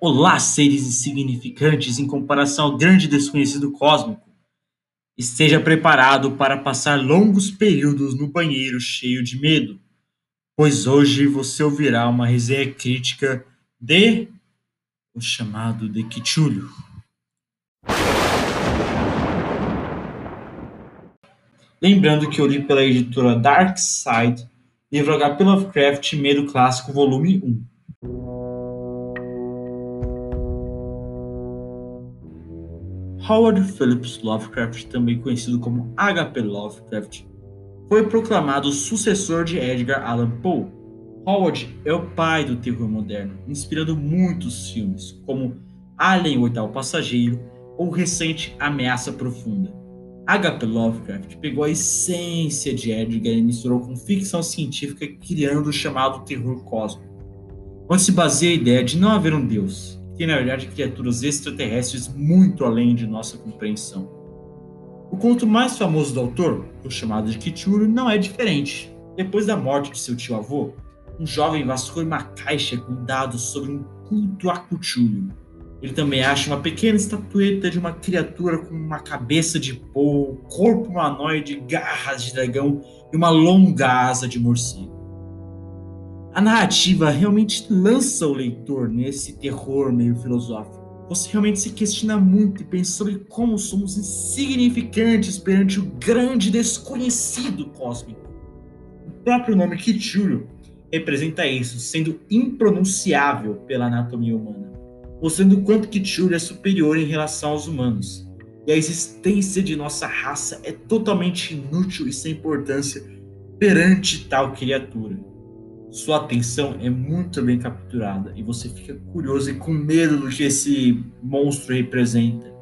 Olá, seres insignificantes em comparação ao grande desconhecido cósmico. Esteja preparado para passar longos períodos no banheiro cheio de medo, pois hoje você ouvirá uma resenha crítica de o chamado de Kichulho. Lembrando que eu li pela editora Dark Side, livro H.P. Lovecraft Medo Clássico, volume 1. Howard Phillips Lovecraft, também conhecido como H.P. Lovecraft, foi proclamado sucessor de Edgar Allan Poe. Howard é o pai do terror moderno, inspirando muitos filmes, como Alien, o Oitavo Passageiro ou recente Ameaça Profunda. H.P. Lovecraft pegou a essência de Edgar e misturou com ficção científica, criando o chamado terror cósmico, onde se baseia a ideia de não haver um Deus, que na verdade criaturas extraterrestres muito além de nossa compreensão. O conto mais famoso do autor, o chamado de Cthulhu, não é diferente. Depois da morte de seu tio-avô, um jovem vasculha uma caixa com dados sobre um culto a Cthulhu. Ele também acha uma pequena estatueta de uma criatura com uma cabeça de polvo, corpo humanoide, garras de dragão e uma longa asa de morcego. A narrativa realmente lança o leitor nesse terror meio filosófico. Você realmente se questiona muito e pensa sobre como somos insignificantes perante o grande desconhecido cósmico. O próprio nome Kichuru representa isso, sendo impronunciável pela anatomia humana, mostrando o quanto Kichuru é superior em relação aos humanos. E a existência de nossa raça é totalmente inútil e sem importância perante tal criatura sua atenção é muito bem capturada e você fica curioso e com medo do que esse monstro representa.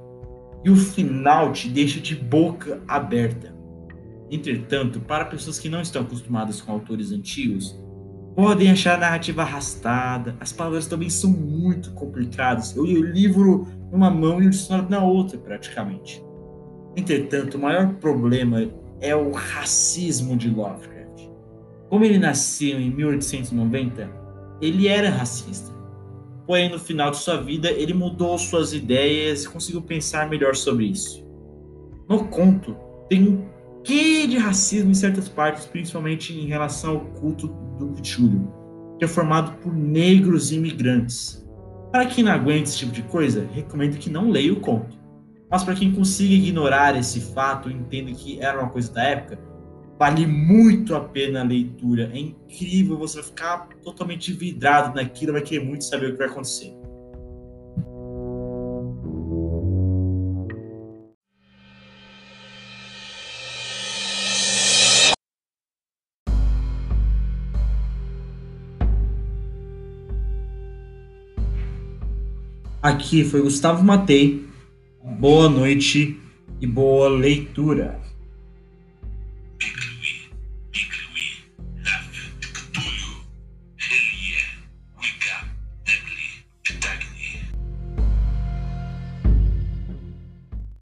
E o final te deixa de boca aberta. Entretanto, para pessoas que não estão acostumadas com autores antigos, podem achar a narrativa arrastada, as palavras também são muito complicadas. Eu li o livro numa mão e o dicionário na outra, praticamente. Entretanto, o maior problema é o racismo de Lovecraft. Como ele nasceu em 1890, ele era racista. Porém, no final de sua vida, ele mudou suas ideias e conseguiu pensar melhor sobre isso. No conto, tem um quê de racismo em certas partes, principalmente em relação ao culto do Cthulhu, que é formado por negros imigrantes. Para quem não aguenta esse tipo de coisa, recomendo que não leia o conto. Mas para quem consiga ignorar esse fato e entenda que era uma coisa da época, Vale muito a pena a leitura. É incrível, você vai ficar totalmente vidrado naquilo, vai querer muito saber o que vai acontecer. Aqui foi Gustavo Matei. Boa noite e boa leitura.